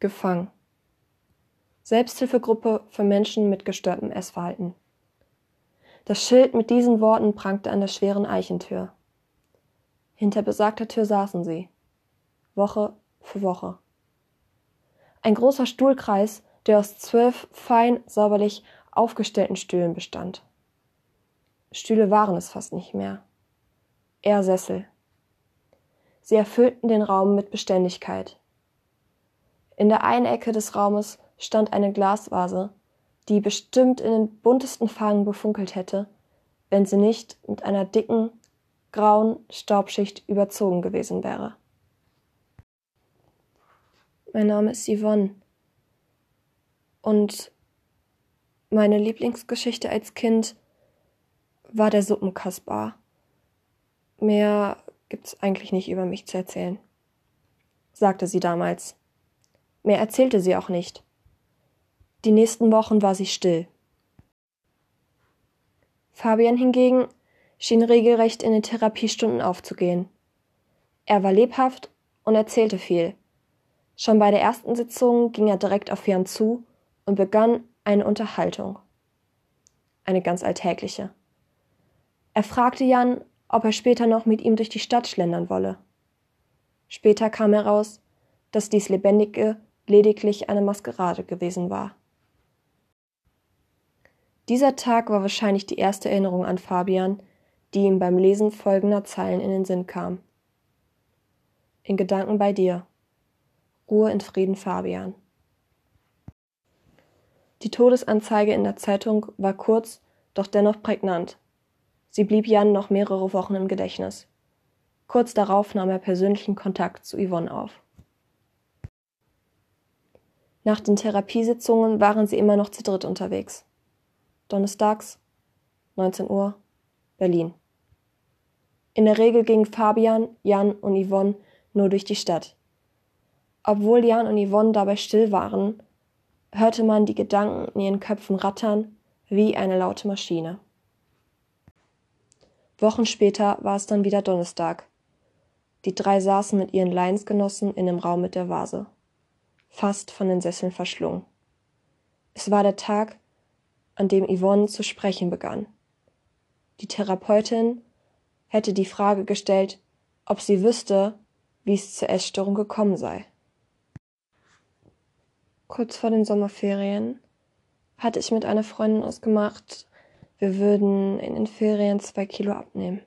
Gefangen. Selbsthilfegruppe für Menschen mit gestörtem Essverhalten. Das Schild mit diesen Worten prangte an der schweren Eichentür. Hinter besagter Tür saßen sie. Woche für Woche. Ein großer Stuhlkreis, der aus zwölf fein sauberlich aufgestellten Stühlen bestand. Stühle waren es fast nicht mehr. Eher Sessel. Sie erfüllten den Raum mit Beständigkeit. In der einen Ecke des Raumes stand eine Glasvase, die bestimmt in den buntesten Farben befunkelt hätte, wenn sie nicht mit einer dicken, grauen Staubschicht überzogen gewesen wäre. Mein Name ist Yvonne. Und meine Lieblingsgeschichte als Kind war der Suppenkasper. Mehr gibt's eigentlich nicht über mich zu erzählen, sagte sie damals. Mehr erzählte sie auch nicht. Die nächsten Wochen war sie still. Fabian hingegen schien regelrecht in den Therapiestunden aufzugehen. Er war lebhaft und erzählte viel. Schon bei der ersten Sitzung ging er direkt auf Jan zu und begann eine Unterhaltung. Eine ganz alltägliche. Er fragte Jan, ob er später noch mit ihm durch die Stadt schlendern wolle. Später kam heraus, dass dies Lebendige lediglich eine Maskerade gewesen war. Dieser Tag war wahrscheinlich die erste Erinnerung an Fabian, die ihm beim Lesen folgender Zeilen in den Sinn kam. In Gedanken bei dir. Ruhe in Frieden, Fabian. Die Todesanzeige in der Zeitung war kurz, doch dennoch prägnant. Sie blieb Jan noch mehrere Wochen im Gedächtnis. Kurz darauf nahm er persönlichen Kontakt zu Yvonne auf. Nach den Therapiesitzungen waren sie immer noch zu dritt unterwegs. Donnerstags, 19 Uhr, Berlin. In der Regel gingen Fabian, Jan und Yvonne nur durch die Stadt. Obwohl Jan und Yvonne dabei still waren, hörte man die Gedanken in ihren Köpfen rattern wie eine laute Maschine. Wochen später war es dann wieder Donnerstag. Die drei saßen mit ihren Leinsgenossen in dem Raum mit der Vase, fast von den Sesseln verschlungen. Es war der Tag, an dem Yvonne zu sprechen begann. Die Therapeutin hätte die Frage gestellt, ob sie wüsste, wie es zur Essstörung gekommen sei. Kurz vor den Sommerferien hatte ich mit einer Freundin ausgemacht, wir würden in den Ferien zwei Kilo abnehmen.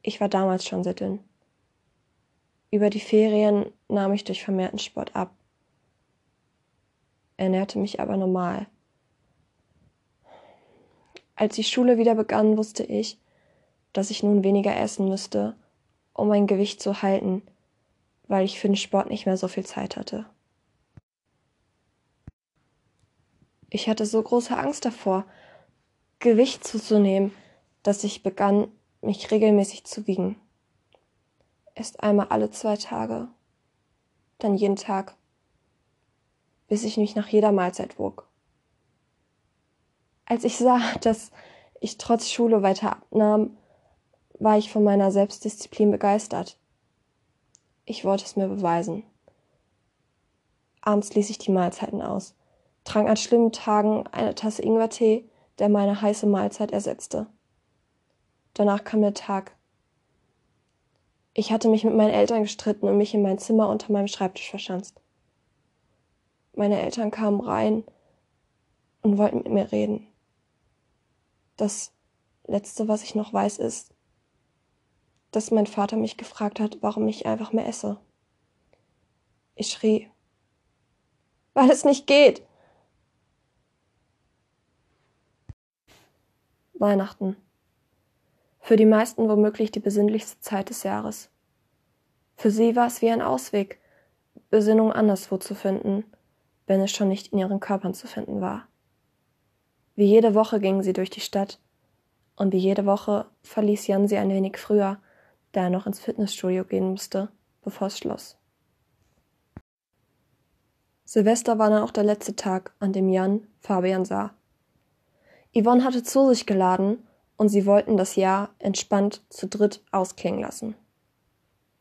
Ich war damals schon dünn. Über die Ferien nahm ich durch vermehrten Sport ab, ernährte mich aber normal. Als die Schule wieder begann, wusste ich, dass ich nun weniger essen müsste, um mein Gewicht zu halten, weil ich für den Sport nicht mehr so viel Zeit hatte. Ich hatte so große Angst davor, Gewicht zuzunehmen, dass ich begann, mich regelmäßig zu wiegen. Erst einmal alle zwei Tage, dann jeden Tag, bis ich mich nach jeder Mahlzeit wog. Als ich sah, dass ich trotz Schule weiter abnahm, war ich von meiner Selbstdisziplin begeistert. Ich wollte es mir beweisen. Abends ließ ich die Mahlzeiten aus, trank an schlimmen Tagen eine Tasse Ingwertee der meine heiße Mahlzeit ersetzte. Danach kam der Tag. Ich hatte mich mit meinen Eltern gestritten und mich in mein Zimmer unter meinem Schreibtisch verschanzt. Meine Eltern kamen rein und wollten mit mir reden. Das Letzte, was ich noch weiß, ist, dass mein Vater mich gefragt hat, warum ich einfach mehr esse. Ich schrie, weil es nicht geht. Weihnachten. Für die meisten womöglich die besinnlichste Zeit des Jahres. Für sie war es wie ein Ausweg, Besinnung anderswo zu finden, wenn es schon nicht in ihren Körpern zu finden war. Wie jede Woche gingen sie durch die Stadt, und wie jede Woche verließ Jan sie ein wenig früher, da er noch ins Fitnessstudio gehen musste, bevor es schloss. Silvester war dann auch der letzte Tag, an dem Jan Fabian sah. Yvonne hatte zu sich geladen und sie wollten das Jahr entspannt zu dritt ausklingen lassen.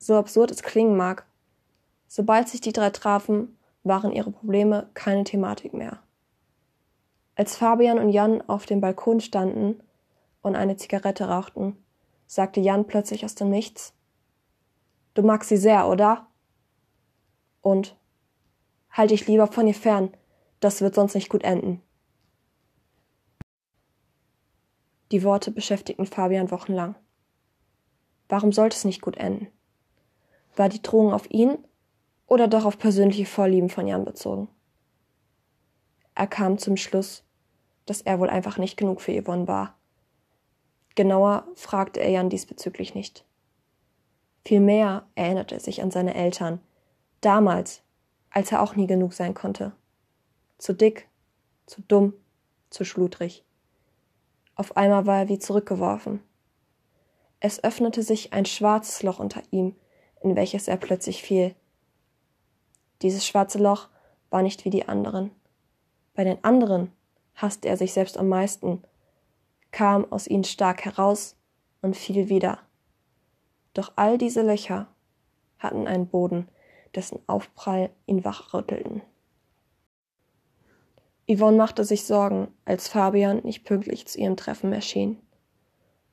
So absurd es klingen mag, Sobald sich die drei trafen, waren ihre Probleme keine Thematik mehr. Als Fabian und Jan auf dem Balkon standen und eine Zigarette rauchten, sagte Jan plötzlich aus dem Nichts Du magst sie sehr, oder? Und halt dich lieber von ihr fern, das wird sonst nicht gut enden. Die Worte beschäftigten Fabian wochenlang. Warum sollte es nicht gut enden? War die Drohung auf ihn oder doch auf persönliche Vorlieben von Jan bezogen? Er kam zum Schluss, dass er wohl einfach nicht genug für Yvonne war. Genauer fragte er Jan diesbezüglich nicht. Vielmehr erinnerte er sich an seine Eltern, damals, als er auch nie genug sein konnte. Zu dick, zu dumm, zu schludrig. Auf einmal war er wie zurückgeworfen. Es öffnete sich ein schwarzes Loch unter ihm, in welches er plötzlich fiel. Dieses schwarze Loch war nicht wie die anderen. Bei den anderen hasste er sich selbst am meisten, kam aus ihnen stark heraus und fiel wieder. Doch all diese Löcher hatten einen Boden, dessen Aufprall ihn wachrüttelten. Yvonne machte sich Sorgen, als Fabian nicht pünktlich zu ihrem Treffen erschien.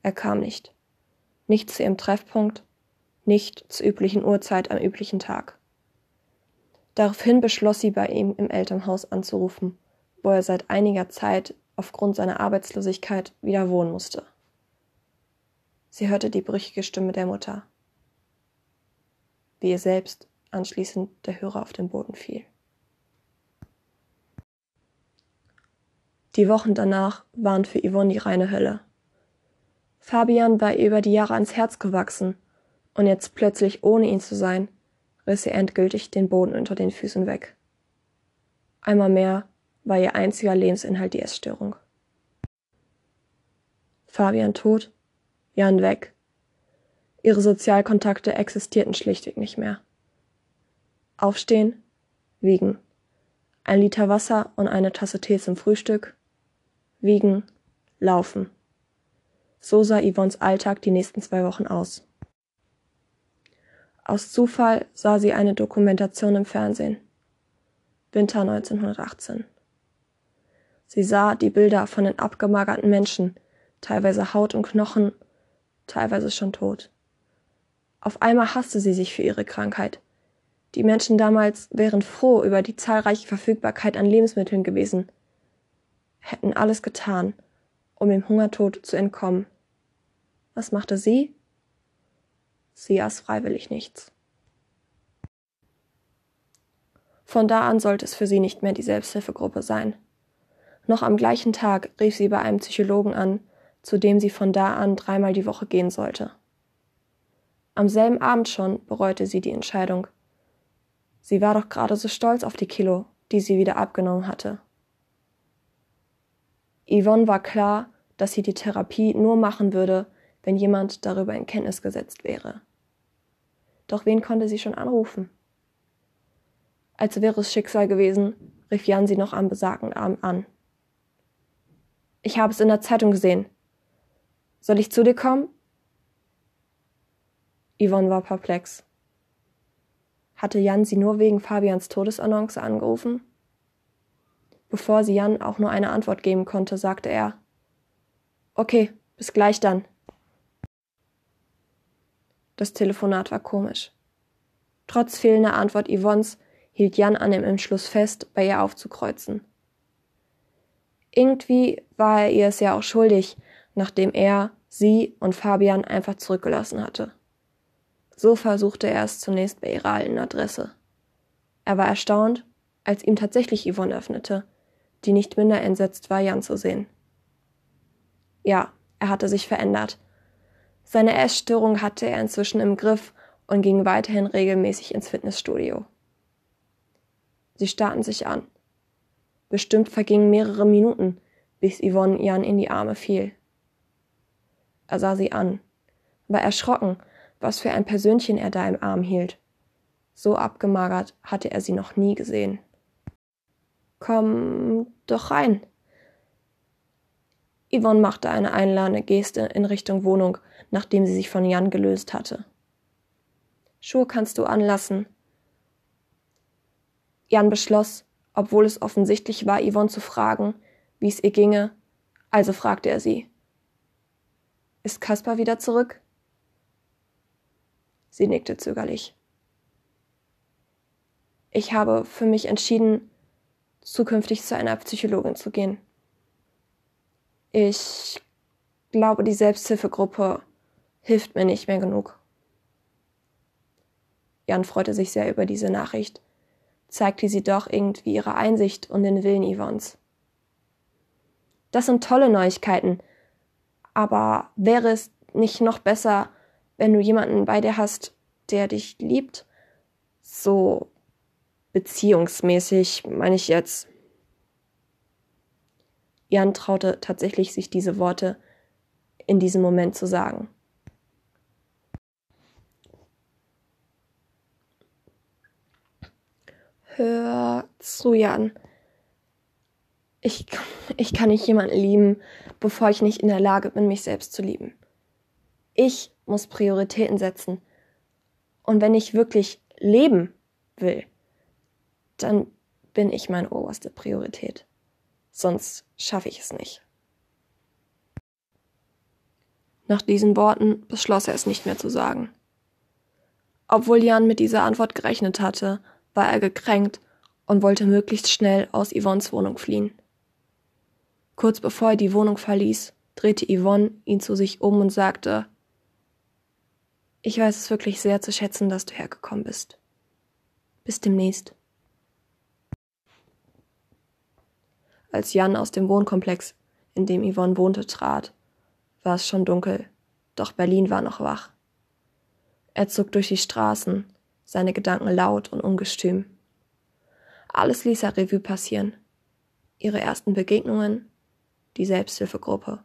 Er kam nicht. Nicht zu ihrem Treffpunkt, nicht zur üblichen Uhrzeit am üblichen Tag. Daraufhin beschloss sie, bei ihm im Elternhaus anzurufen, wo er seit einiger Zeit aufgrund seiner Arbeitslosigkeit wieder wohnen musste. Sie hörte die brüchige Stimme der Mutter, wie ihr selbst anschließend der Hörer auf den Boden fiel. Die Wochen danach waren für Yvonne die reine Hölle. Fabian war ihr über die Jahre ans Herz gewachsen, und jetzt plötzlich ohne ihn zu sein, riss ihr endgültig den Boden unter den Füßen weg. Einmal mehr war ihr einziger Lebensinhalt die Essstörung. Fabian tot, Jan weg. Ihre Sozialkontakte existierten schlichtweg nicht mehr. Aufstehen, wiegen. Ein Liter Wasser und eine Tasse Tee zum Frühstück, wiegen, laufen. So sah Yvonnes Alltag die nächsten zwei Wochen aus. Aus Zufall sah sie eine Dokumentation im Fernsehen. Winter 1918. Sie sah die Bilder von den abgemagerten Menschen, teilweise Haut und Knochen, teilweise schon tot. Auf einmal hasste sie sich für ihre Krankheit. Die Menschen damals wären froh über die zahlreiche Verfügbarkeit an Lebensmitteln gewesen, hätten alles getan, um dem Hungertod zu entkommen. Was machte sie? Sie aß freiwillig nichts. Von da an sollte es für sie nicht mehr die Selbsthilfegruppe sein. Noch am gleichen Tag rief sie bei einem Psychologen an, zu dem sie von da an dreimal die Woche gehen sollte. Am selben Abend schon bereute sie die Entscheidung. Sie war doch gerade so stolz auf die Kilo, die sie wieder abgenommen hatte. Yvonne war klar, dass sie die Therapie nur machen würde, wenn jemand darüber in Kenntnis gesetzt wäre. Doch wen konnte sie schon anrufen? Als wäre es Schicksal gewesen, rief Jan sie noch am besagten Abend an. Ich habe es in der Zeitung gesehen. Soll ich zu dir kommen? Yvonne war perplex. Hatte Jan sie nur wegen Fabians Todesannonce angerufen? Bevor sie Jan auch nur eine Antwort geben konnte, sagte er Okay, bis gleich dann. Das Telefonat war komisch. Trotz fehlender Antwort Yvonnes hielt Jan an dem Entschluss fest, bei ihr aufzukreuzen. Irgendwie war er ihr es ja auch schuldig, nachdem er sie und Fabian einfach zurückgelassen hatte. So versuchte er es zunächst bei ihrer alten Adresse. Er war erstaunt, als ihm tatsächlich Yvonne öffnete die nicht minder entsetzt war, Jan zu sehen. Ja, er hatte sich verändert. Seine Essstörung hatte er inzwischen im Griff und ging weiterhin regelmäßig ins Fitnessstudio. Sie starrten sich an. Bestimmt vergingen mehrere Minuten, bis Yvonne Jan in die Arme fiel. Er sah sie an, war erschrocken, was für ein Persönchen er da im Arm hielt. So abgemagert hatte er sie noch nie gesehen. Komm doch rein. Yvonne machte eine einladende Geste in Richtung Wohnung, nachdem sie sich von Jan gelöst hatte. Schuhe kannst du anlassen. Jan beschloss, obwohl es offensichtlich war, Yvonne zu fragen, wie es ihr ginge, also fragte er sie. Ist Kaspar wieder zurück? Sie nickte zögerlich. Ich habe für mich entschieden, zukünftig zu einer Psychologin zu gehen. Ich glaube, die Selbsthilfegruppe hilft mir nicht mehr genug. Jan freute sich sehr über diese Nachricht, zeigte sie doch irgendwie ihre Einsicht und den Willen Yvonnes. Das sind tolle Neuigkeiten, aber wäre es nicht noch besser, wenn du jemanden bei dir hast, der dich liebt? So beziehungsmäßig, meine ich jetzt. Jan traute tatsächlich sich diese Worte in diesem Moment zu sagen. Hör zu, Jan. Ich, ich kann nicht jemanden lieben, bevor ich nicht in der Lage bin, mich selbst zu lieben. Ich muss Prioritäten setzen. Und wenn ich wirklich leben will, dann bin ich meine oberste Priorität. Sonst schaffe ich es nicht. Nach diesen Worten beschloss er es nicht mehr zu sagen. Obwohl Jan mit dieser Antwort gerechnet hatte, war er gekränkt und wollte möglichst schnell aus Yvonnes Wohnung fliehen. Kurz bevor er die Wohnung verließ, drehte Yvonne ihn zu sich um und sagte Ich weiß es wirklich sehr zu schätzen, dass du hergekommen bist. Bis demnächst. Als Jan aus dem Wohnkomplex, in dem Yvonne wohnte, trat, war es schon dunkel, doch Berlin war noch wach. Er zog durch die Straßen, seine Gedanken laut und ungestüm. Alles ließ er Revue passieren. Ihre ersten Begegnungen, die Selbsthilfegruppe.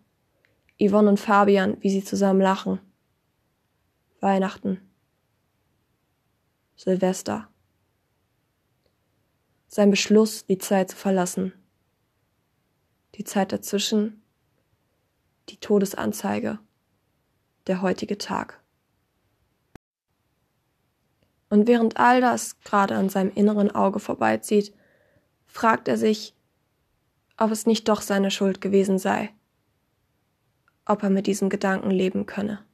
Yvonne und Fabian, wie sie zusammen lachen. Weihnachten. Silvester. Sein Beschluss, die Zeit zu verlassen. Die Zeit dazwischen. Die Todesanzeige. Der heutige Tag. Und während all das gerade an seinem inneren Auge vorbeizieht, fragt er sich, ob es nicht doch seine Schuld gewesen sei, ob er mit diesem Gedanken leben könne.